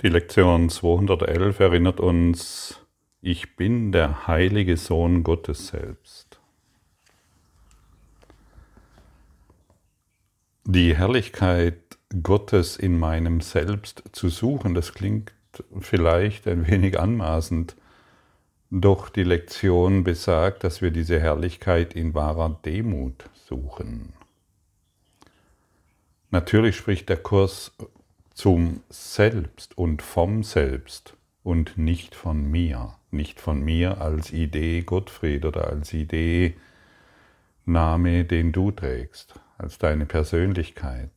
Die Lektion 211 erinnert uns, ich bin der heilige Sohn Gottes selbst. Die Herrlichkeit Gottes in meinem Selbst zu suchen, das klingt vielleicht ein wenig anmaßend, doch die Lektion besagt, dass wir diese Herrlichkeit in wahrer Demut suchen. Natürlich spricht der Kurs zum Selbst und vom Selbst und nicht von mir, nicht von mir als Idee Gottfried oder als Idee Name, den du trägst, als deine Persönlichkeit.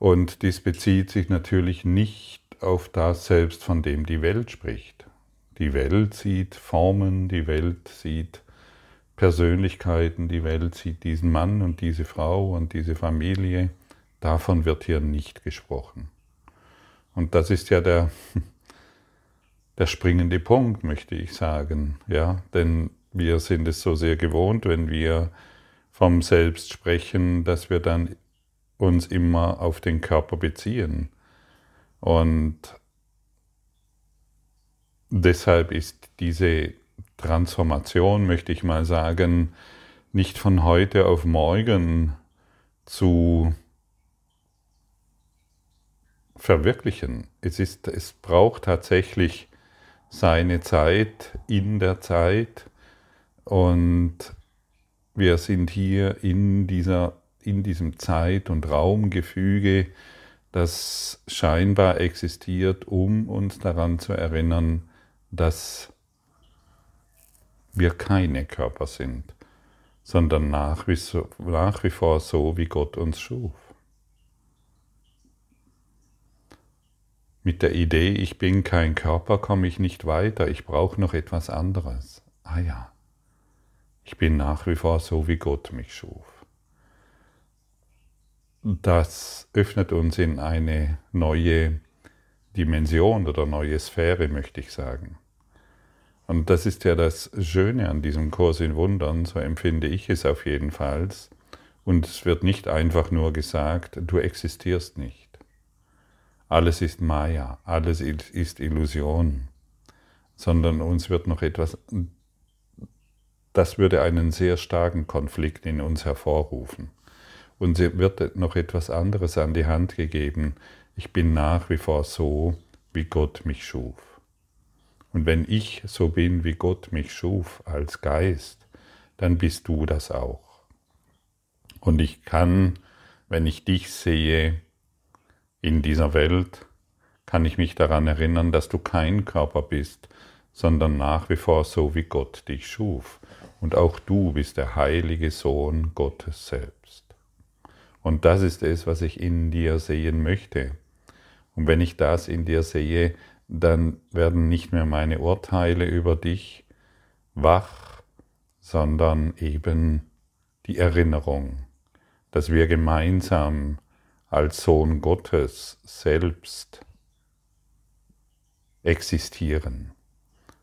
Und dies bezieht sich natürlich nicht auf das Selbst, von dem die Welt spricht. Die Welt sieht Formen, die Welt sieht Persönlichkeiten, die Welt sieht diesen Mann und diese Frau und diese Familie Davon wird hier nicht gesprochen. Und das ist ja der, der springende Punkt, möchte ich sagen. Ja, denn wir sind es so sehr gewohnt, wenn wir vom Selbst sprechen, dass wir dann uns immer auf den Körper beziehen. Und deshalb ist diese Transformation, möchte ich mal sagen, nicht von heute auf morgen zu verwirklichen. Es, ist, es braucht tatsächlich seine Zeit in der Zeit und wir sind hier in, dieser, in diesem Zeit- und Raumgefüge, das scheinbar existiert, um uns daran zu erinnern, dass wir keine Körper sind, sondern nach wie, so, nach wie vor so, wie Gott uns schuf. Mit der Idee, ich bin kein Körper, komme ich nicht weiter, ich brauche noch etwas anderes. Ah ja, ich bin nach wie vor so, wie Gott mich schuf. Das öffnet uns in eine neue Dimension oder neue Sphäre, möchte ich sagen. Und das ist ja das Schöne an diesem Kurs in Wundern, so empfinde ich es auf jeden Fall. Und es wird nicht einfach nur gesagt, du existierst nicht. Alles ist Maya, alles ist Illusion, sondern uns wird noch etwas, das würde einen sehr starken Konflikt in uns hervorrufen. Uns wird noch etwas anderes an die Hand gegeben. Ich bin nach wie vor so, wie Gott mich schuf. Und wenn ich so bin, wie Gott mich schuf als Geist, dann bist du das auch. Und ich kann, wenn ich dich sehe, in dieser Welt kann ich mich daran erinnern, dass du kein Körper bist, sondern nach wie vor so wie Gott dich schuf. Und auch du bist der heilige Sohn Gottes selbst. Und das ist es, was ich in dir sehen möchte. Und wenn ich das in dir sehe, dann werden nicht mehr meine Urteile über dich wach, sondern eben die Erinnerung, dass wir gemeinsam als Sohn Gottes selbst existieren.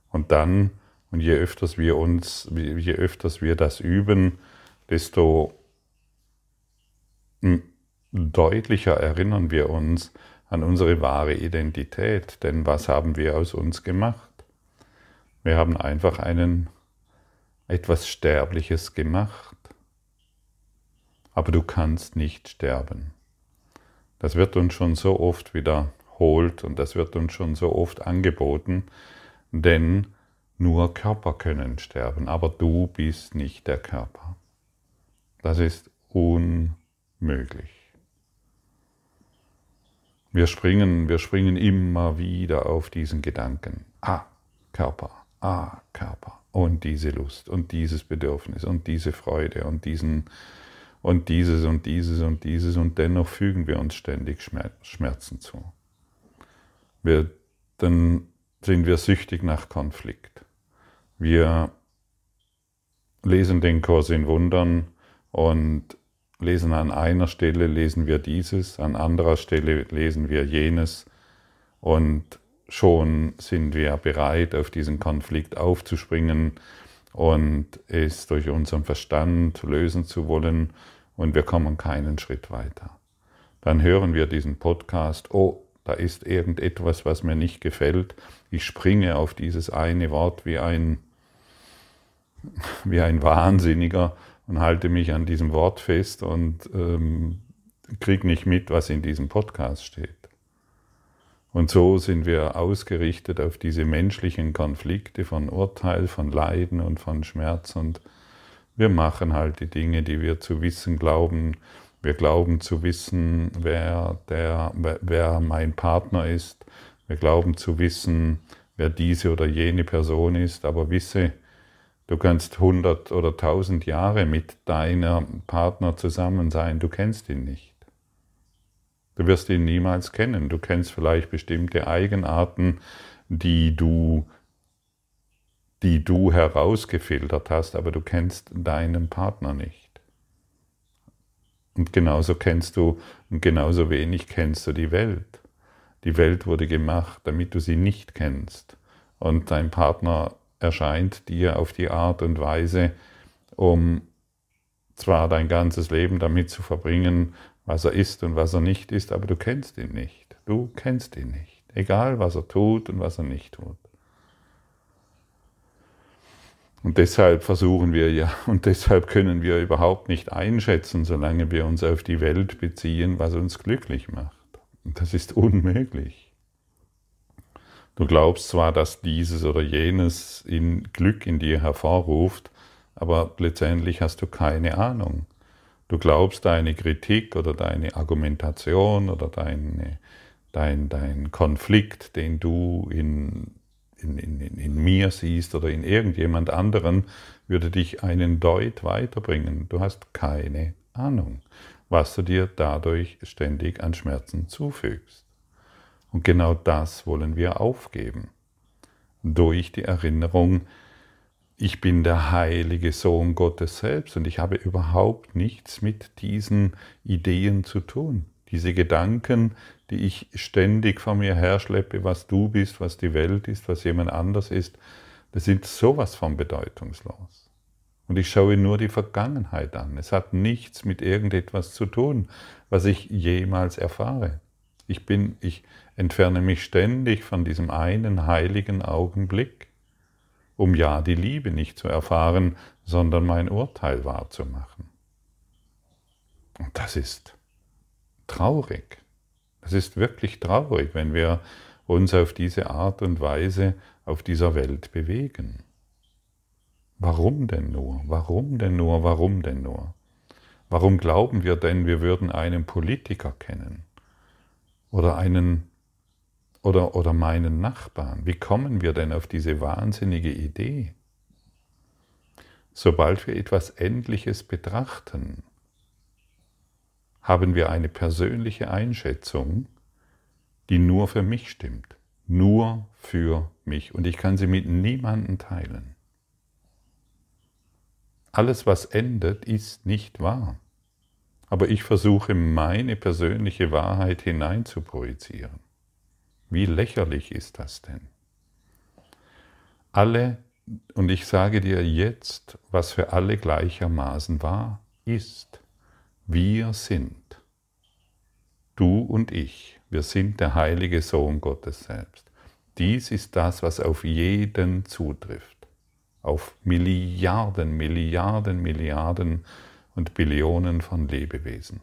Und dann, und je öfters wir uns, je öfters wir das üben, desto deutlicher erinnern wir uns an unsere wahre Identität. Denn was haben wir aus uns gemacht? Wir haben einfach einen etwas Sterbliches gemacht. Aber du kannst nicht sterben. Das wird uns schon so oft wiederholt und das wird uns schon so oft angeboten, denn nur Körper können sterben, aber du bist nicht der Körper. Das ist unmöglich. Wir springen, wir springen immer wieder auf diesen Gedanken. Ah, Körper, ah, Körper. Und diese Lust und dieses Bedürfnis und diese Freude und diesen und dieses und dieses und dieses und dennoch fügen wir uns ständig Schmerzen zu. Wir, dann sind wir süchtig nach Konflikt. Wir lesen den Kurs in Wundern und lesen an einer Stelle lesen wir dieses, an anderer Stelle lesen wir jenes und schon sind wir bereit, auf diesen Konflikt aufzuspringen und es durch unseren Verstand lösen zu wollen und wir kommen keinen Schritt weiter. Dann hören wir diesen Podcast, oh, Da ist irgendetwas, was mir nicht gefällt. Ich springe auf dieses eine Wort wie ein, wie ein Wahnsinniger und halte mich an diesem Wort fest und ähm, kriege nicht mit, was in diesem Podcast steht. Und so sind wir ausgerichtet auf diese menschlichen Konflikte von Urteil, von Leiden und von Schmerz. Und wir machen halt die Dinge, die wir zu wissen glauben. Wir glauben zu wissen, wer, der, wer mein Partner ist. Wir glauben zu wissen, wer diese oder jene Person ist. Aber wisse, du kannst hundert oder tausend Jahre mit deiner Partner zusammen sein. Du kennst ihn nicht. Du wirst ihn niemals kennen. Du kennst vielleicht bestimmte Eigenarten, die du, die du herausgefiltert hast, aber du kennst deinen Partner nicht. Und genauso kennst du und genauso wenig kennst du die Welt. Die Welt wurde gemacht, damit du sie nicht kennst. Und dein Partner erscheint dir auf die Art und Weise, um zwar dein ganzes Leben damit zu verbringen, was er ist und was er nicht ist, aber du kennst ihn nicht. Du kennst ihn nicht. Egal, was er tut und was er nicht tut. Und deshalb versuchen wir ja, und deshalb können wir überhaupt nicht einschätzen, solange wir uns auf die Welt beziehen, was uns glücklich macht. Und das ist unmöglich. Du glaubst zwar, dass dieses oder jenes in Glück in dir hervorruft, aber letztendlich hast du keine Ahnung. Du glaubst, deine Kritik oder deine Argumentation oder deine, dein, dein Konflikt, den du in, in, in, in mir siehst oder in irgendjemand anderen, würde dich einen Deut weiterbringen. Du hast keine Ahnung, was du dir dadurch ständig an Schmerzen zufügst. Und genau das wollen wir aufgeben. Durch die Erinnerung, ich bin der heilige Sohn Gottes selbst und ich habe überhaupt nichts mit diesen Ideen zu tun. Diese Gedanken, die ich ständig vor mir herschleppe, was du bist, was die Welt ist, was jemand anders ist, das sind sowas von bedeutungslos. Und ich schaue nur die Vergangenheit an. Es hat nichts mit irgendetwas zu tun, was ich jemals erfahre. Ich bin, ich entferne mich ständig von diesem einen heiligen Augenblick um ja die Liebe nicht zu erfahren, sondern mein Urteil wahrzumachen. Und das ist traurig. Es ist wirklich traurig, wenn wir uns auf diese Art und Weise auf dieser Welt bewegen. Warum denn nur? Warum denn nur? Warum denn nur? Warum glauben wir denn, wir würden einen Politiker kennen oder einen oder, oder meinen Nachbarn. Wie kommen wir denn auf diese wahnsinnige Idee? Sobald wir etwas Endliches betrachten, haben wir eine persönliche Einschätzung, die nur für mich stimmt. Nur für mich. Und ich kann sie mit niemandem teilen. Alles, was endet, ist nicht wahr. Aber ich versuche meine persönliche Wahrheit hineinzuprojizieren. Wie lächerlich ist das denn? Alle, und ich sage dir jetzt, was für alle gleichermaßen wahr ist. Wir sind, du und ich, wir sind der heilige Sohn Gottes selbst. Dies ist das, was auf jeden zutrifft. Auf Milliarden, Milliarden, Milliarden und Billionen von Lebewesen.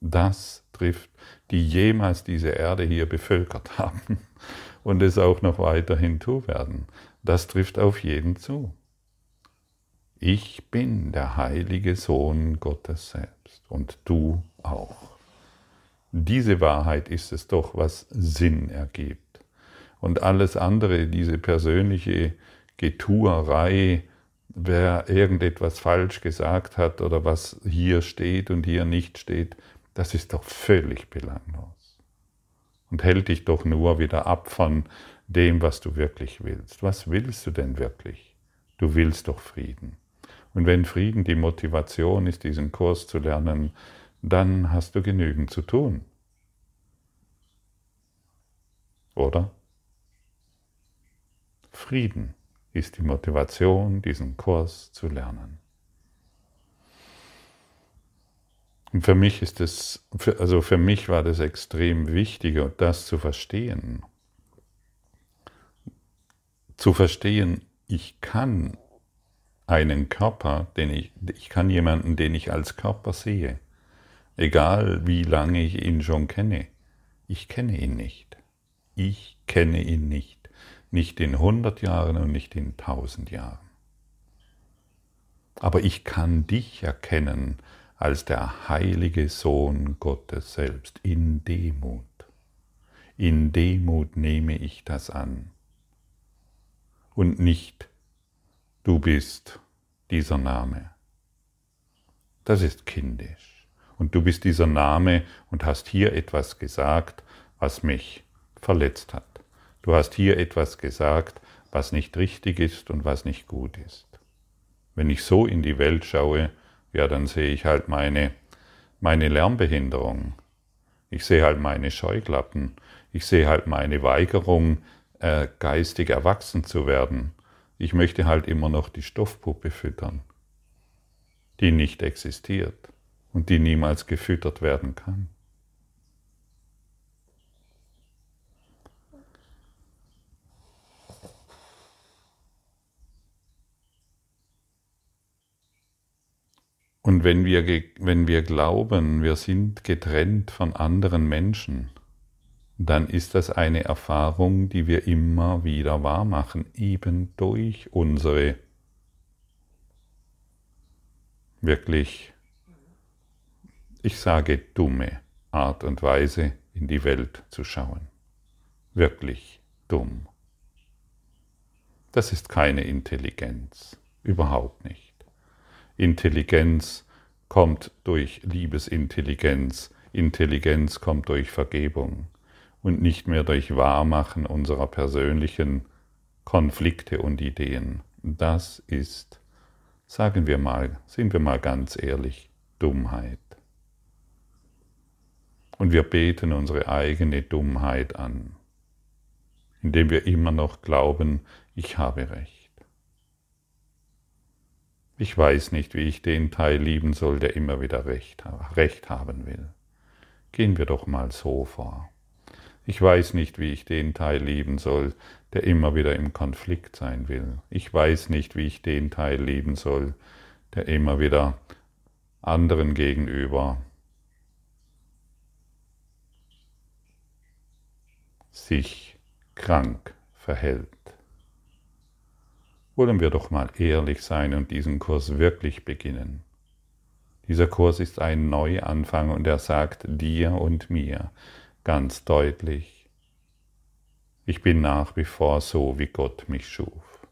Das trifft, die jemals diese Erde hier bevölkert haben und es auch noch weiterhin tun werden. Das trifft auf jeden zu. Ich bin der heilige Sohn Gottes selbst und du auch. Diese Wahrheit ist es doch, was Sinn ergibt. Und alles andere, diese persönliche Getuerei, wer irgendetwas falsch gesagt hat oder was hier steht und hier nicht steht, das ist doch völlig belanglos und hält dich doch nur wieder ab von dem, was du wirklich willst. Was willst du denn wirklich? Du willst doch Frieden. Und wenn Frieden die Motivation ist, diesen Kurs zu lernen, dann hast du genügend zu tun. Oder? Frieden ist die Motivation, diesen Kurs zu lernen. Und für mich ist es, also für mich war das extrem wichtig, das zu verstehen. Zu verstehen, ich kann einen Körper, den ich, ich kann jemanden, den ich als Körper sehe, egal wie lange ich ihn schon kenne. Ich kenne ihn nicht. Ich kenne ihn nicht. Nicht in hundert Jahren und nicht in tausend Jahren. Aber ich kann dich erkennen als der heilige Sohn Gottes selbst in Demut. In Demut nehme ich das an. Und nicht, du bist dieser Name. Das ist kindisch. Und du bist dieser Name und hast hier etwas gesagt, was mich verletzt hat. Du hast hier etwas gesagt, was nicht richtig ist und was nicht gut ist. Wenn ich so in die Welt schaue, ja, dann sehe ich halt meine, meine Lernbehinderung. Ich sehe halt meine Scheuklappen. Ich sehe halt meine Weigerung, äh, geistig erwachsen zu werden. Ich möchte halt immer noch die Stoffpuppe füttern, die nicht existiert und die niemals gefüttert werden kann. Und wenn wir, wenn wir glauben, wir sind getrennt von anderen Menschen, dann ist das eine Erfahrung, die wir immer wieder wahrmachen, eben durch unsere wirklich, ich sage, dumme Art und Weise in die Welt zu schauen. Wirklich dumm. Das ist keine Intelligenz, überhaupt nicht. Intelligenz kommt durch Liebesintelligenz, Intelligenz kommt durch Vergebung und nicht mehr durch Wahrmachen unserer persönlichen Konflikte und Ideen. Das ist, sagen wir mal, sind wir mal ganz ehrlich, Dummheit. Und wir beten unsere eigene Dummheit an, indem wir immer noch glauben, ich habe recht. Ich weiß nicht, wie ich den Teil lieben soll, der immer wieder Recht, Recht haben will. Gehen wir doch mal so vor. Ich weiß nicht, wie ich den Teil lieben soll, der immer wieder im Konflikt sein will. Ich weiß nicht, wie ich den Teil lieben soll, der immer wieder anderen gegenüber sich krank verhält wollen wir doch mal ehrlich sein und diesen Kurs wirklich beginnen. Dieser Kurs ist ein Neuanfang und er sagt dir und mir ganz deutlich, ich bin nach wie vor so, wie Gott mich schuf.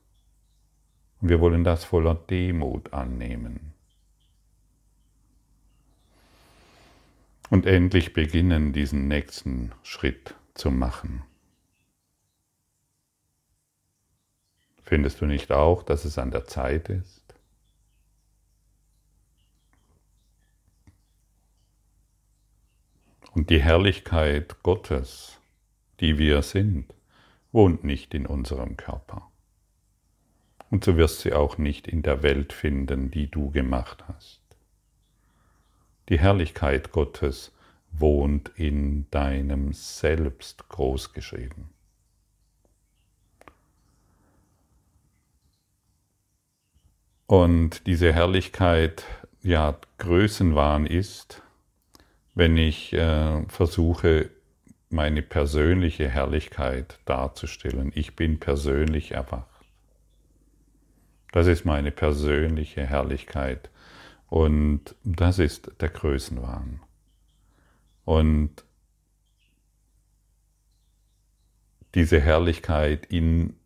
Und wir wollen das voller Demut annehmen. Und endlich beginnen, diesen nächsten Schritt zu machen. Findest du nicht auch, dass es an der Zeit ist? Und die Herrlichkeit Gottes, die wir sind, wohnt nicht in unserem Körper. Und so wirst sie auch nicht in der Welt finden, die du gemacht hast. Die Herrlichkeit Gottes wohnt in deinem Selbst großgeschrieben. Und diese Herrlichkeit, ja, Größenwahn ist, wenn ich äh, versuche, meine persönliche Herrlichkeit darzustellen. Ich bin persönlich erwacht. Das ist meine persönliche Herrlichkeit. Und das ist der Größenwahn. Und diese Herrlichkeit in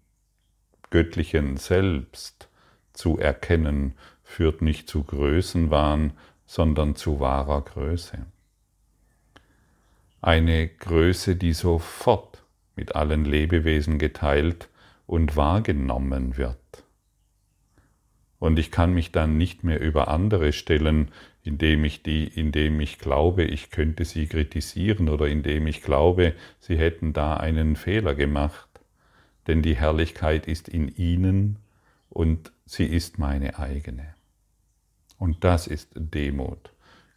göttlichen Selbst zu erkennen, führt nicht zu Größenwahn, sondern zu wahrer Größe. Eine Größe, die sofort mit allen Lebewesen geteilt und wahrgenommen wird. Und ich kann mich dann nicht mehr über andere stellen, indem ich die, indem ich glaube, ich könnte sie kritisieren oder indem ich glaube, sie hätten da einen Fehler gemacht. Denn die Herrlichkeit ist in ihnen und sie ist meine eigene. Und das ist Demut.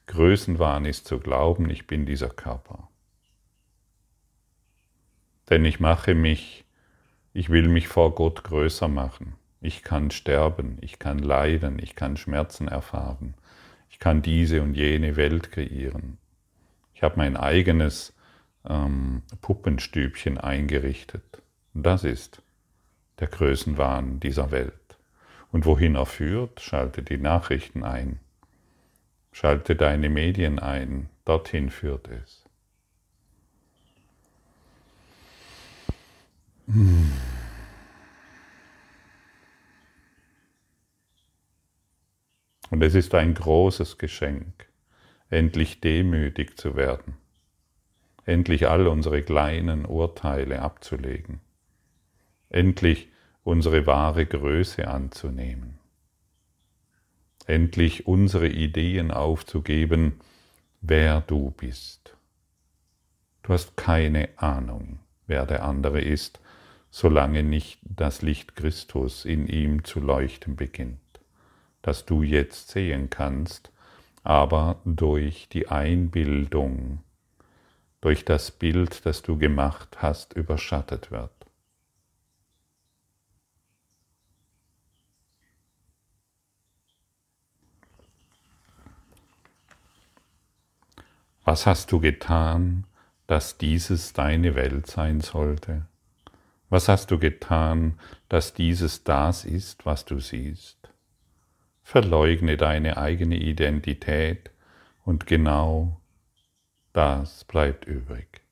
Größenwahn ist zu glauben, ich bin dieser Körper. Denn ich mache mich, ich will mich vor Gott größer machen. Ich kann sterben, ich kann leiden, ich kann Schmerzen erfahren, ich kann diese und jene Welt kreieren. Ich habe mein eigenes ähm, Puppenstübchen eingerichtet. Und das ist der Größenwahn dieser Welt. Und wohin er führt, schalte die Nachrichten ein, schalte deine Medien ein, dorthin führt es. Und es ist ein großes Geschenk, endlich demütig zu werden, endlich all unsere kleinen Urteile abzulegen, endlich unsere wahre Größe anzunehmen, endlich unsere Ideen aufzugeben, wer du bist. Du hast keine Ahnung, wer der andere ist, solange nicht das Licht Christus in ihm zu leuchten beginnt das du jetzt sehen kannst, aber durch die Einbildung, durch das Bild, das du gemacht hast, überschattet wird. Was hast du getan, dass dieses deine Welt sein sollte? Was hast du getan, dass dieses das ist, was du siehst? Verleugne deine eigene Identität und genau das bleibt übrig.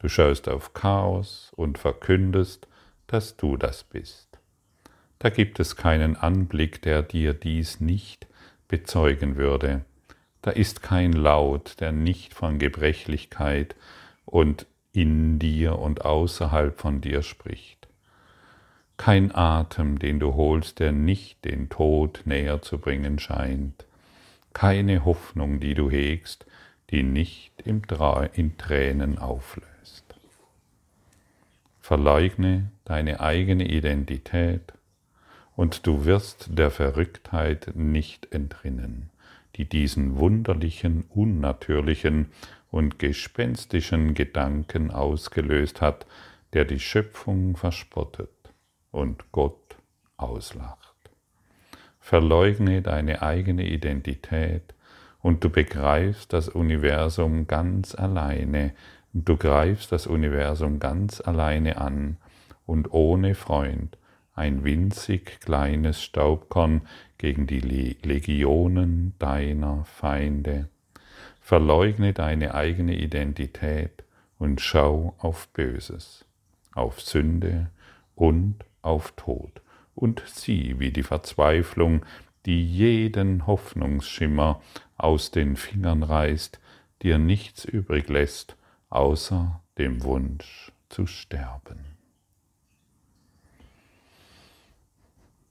Du schaust auf Chaos und verkündest, dass du das bist. Da gibt es keinen Anblick, der dir dies nicht bezeugen würde. Da ist kein Laut, der nicht von Gebrechlichkeit und in dir und außerhalb von dir spricht. Kein Atem, den du holst, der nicht den Tod näher zu bringen scheint, keine Hoffnung, die du hegst, die nicht in Tränen auflöst. Verleugne deine eigene Identität und du wirst der Verrücktheit nicht entrinnen, die diesen wunderlichen, unnatürlichen und gespenstischen Gedanken ausgelöst hat, der die Schöpfung verspottet und Gott auslacht. Verleugne deine eigene Identität und du begreifst das Universum ganz alleine, du greifst das Universum ganz alleine an und ohne Freund, ein winzig kleines Staubkorn gegen die Legionen deiner Feinde. Verleugne deine eigene Identität und schau auf Böses, auf Sünde und auf Tod und sieh, wie die Verzweiflung, die jeden Hoffnungsschimmer aus den Fingern reißt, dir nichts übrig lässt, außer dem Wunsch zu sterben.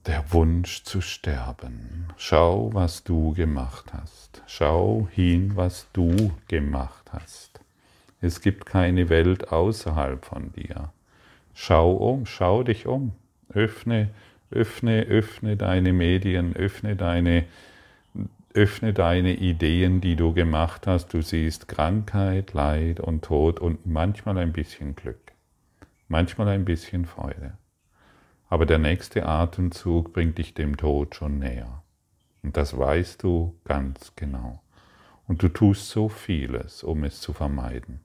Der Wunsch zu sterben. Schau, was du gemacht hast. Schau hin, was du gemacht hast. Es gibt keine Welt außerhalb von dir. Schau um, schau dich um. Öffne, öffne, öffne deine Medien, öffne deine, öffne deine Ideen, die du gemacht hast. Du siehst Krankheit, Leid und Tod und manchmal ein bisschen Glück, manchmal ein bisschen Freude. Aber der nächste Atemzug bringt dich dem Tod schon näher. Und das weißt du ganz genau. Und du tust so vieles, um es zu vermeiden.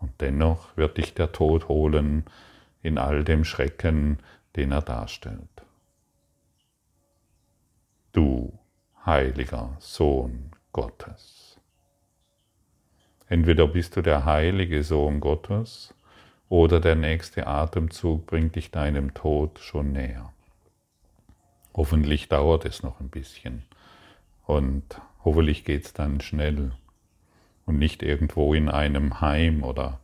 Und dennoch wird dich der Tod holen in all dem Schrecken, den er darstellt. Du, heiliger Sohn Gottes. Entweder bist du der heilige Sohn Gottes oder der nächste Atemzug bringt dich deinem Tod schon näher. Hoffentlich dauert es noch ein bisschen und hoffentlich geht es dann schnell und nicht irgendwo in einem Heim oder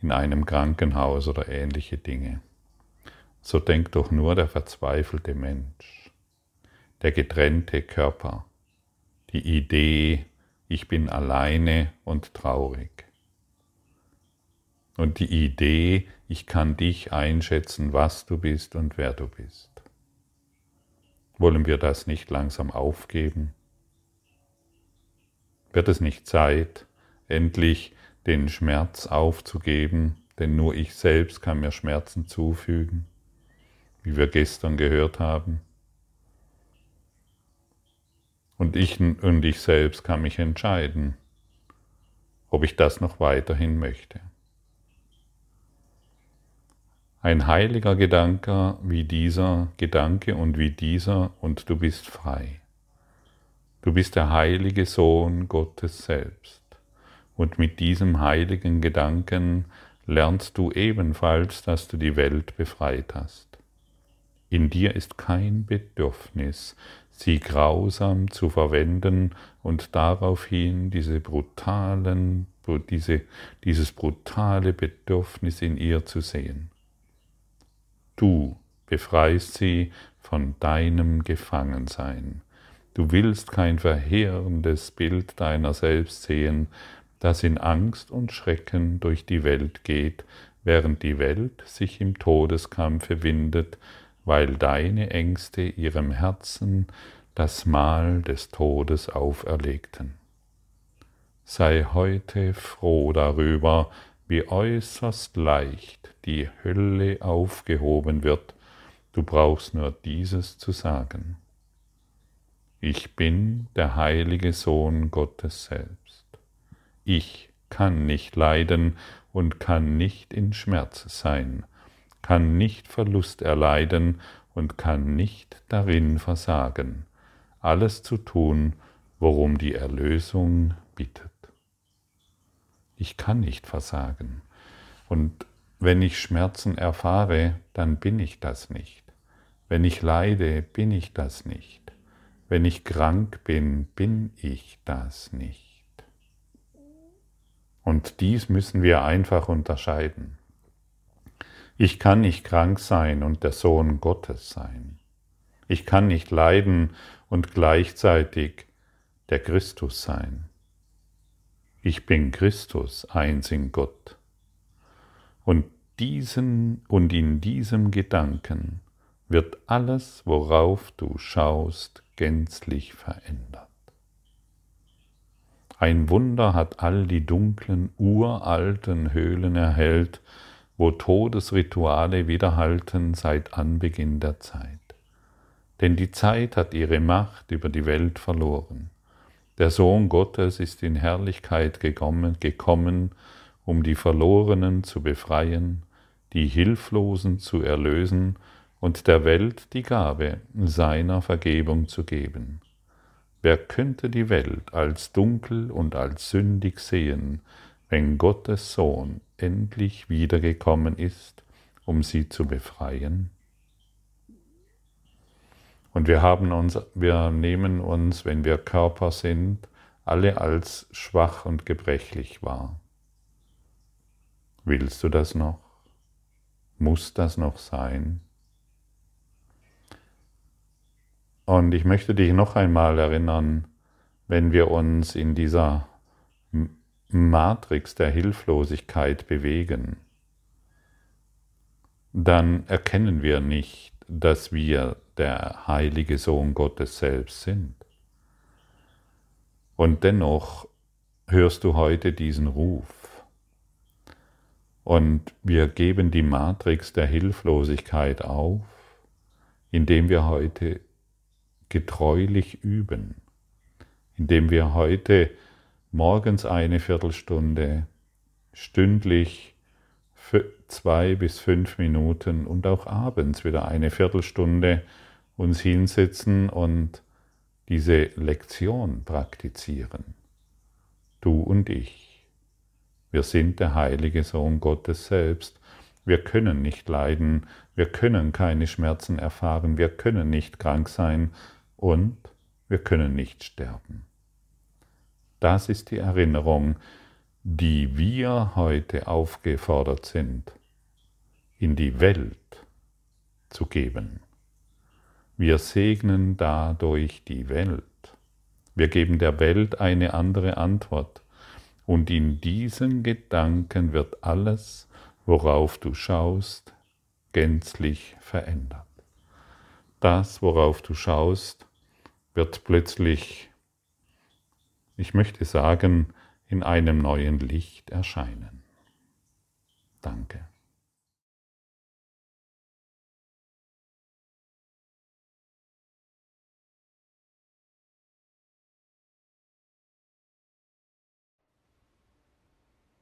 in einem Krankenhaus oder ähnliche Dinge. So denkt doch nur der verzweifelte Mensch, der getrennte Körper, die Idee, ich bin alleine und traurig. Und die Idee, ich kann dich einschätzen, was du bist und wer du bist. Wollen wir das nicht langsam aufgeben? Wird es nicht Zeit, endlich den Schmerz aufzugeben, denn nur ich selbst kann mir Schmerzen zufügen, wie wir gestern gehört haben? Und ich und ich selbst kann mich entscheiden, ob ich das noch weiterhin möchte. Ein heiliger Gedanke wie dieser Gedanke und wie dieser und du bist frei. Du bist der heilige Sohn Gottes selbst. Und mit diesem heiligen Gedanken lernst du ebenfalls, dass du die Welt befreit hast. In dir ist kein Bedürfnis, sie grausam zu verwenden und daraufhin diese brutalen, diese, dieses brutale Bedürfnis in ihr zu sehen. Du befreist sie von deinem Gefangensein. Du willst kein verheerendes Bild deiner selbst sehen, das in Angst und Schrecken durch die Welt geht, während die Welt sich im Todeskampfe windet, weil deine Ängste ihrem Herzen das Mahl des Todes auferlegten. Sei heute froh darüber, wie äußerst leicht die Hölle aufgehoben wird, du brauchst nur dieses zu sagen. Ich bin der heilige Sohn Gottes selbst. Ich kann nicht leiden und kann nicht in Schmerz sein, kann nicht Verlust erleiden und kann nicht darin versagen, alles zu tun, worum die Erlösung bittet. Ich kann nicht versagen. Und wenn ich Schmerzen erfahre, dann bin ich das nicht. Wenn ich leide, bin ich das nicht. Wenn ich krank bin, bin ich das nicht. Und dies müssen wir einfach unterscheiden. Ich kann nicht krank sein und der Sohn Gottes sein. Ich kann nicht leiden und gleichzeitig der Christus sein. Ich bin Christus, eins in Gott. Und diesen und in diesem Gedanken wird alles, worauf du schaust, gänzlich verändert. Ein Wunder hat all die dunklen, uralten Höhlen erhellt, wo Todesrituale widerhalten seit Anbeginn der Zeit. Denn die Zeit hat ihre Macht über die Welt verloren. Der Sohn Gottes ist in Herrlichkeit gekommen, gekommen, um die Verlorenen zu befreien, die Hilflosen zu erlösen und der Welt die Gabe seiner Vergebung zu geben. Wer könnte die Welt als dunkel und als sündig sehen, wenn Gottes Sohn endlich wiedergekommen ist, um sie zu befreien? Und wir haben uns, wir nehmen uns, wenn wir Körper sind, alle als schwach und gebrechlich wahr. Willst du das noch? Muss das noch sein? Und ich möchte dich noch einmal erinnern, wenn wir uns in dieser Matrix der Hilflosigkeit bewegen, dann erkennen wir nicht, dass wir der heilige Sohn Gottes selbst sind. Und dennoch hörst du heute diesen Ruf. Und wir geben die Matrix der Hilflosigkeit auf, indem wir heute getreulich üben, indem wir heute morgens eine Viertelstunde, stündlich zwei bis fünf Minuten und auch abends wieder eine Viertelstunde uns hinsetzen und diese Lektion praktizieren. Du und ich. Wir sind der heilige Sohn Gottes selbst. Wir können nicht leiden, wir können keine Schmerzen erfahren, wir können nicht krank sein und wir können nicht sterben. Das ist die Erinnerung, die wir heute aufgefordert sind, in die Welt zu geben. Wir segnen dadurch die Welt. Wir geben der Welt eine andere Antwort. Und in diesen Gedanken wird alles, worauf du schaust, gänzlich verändert. Das, worauf du schaust, wird plötzlich ich möchte sagen, in einem neuen Licht erscheinen. Danke.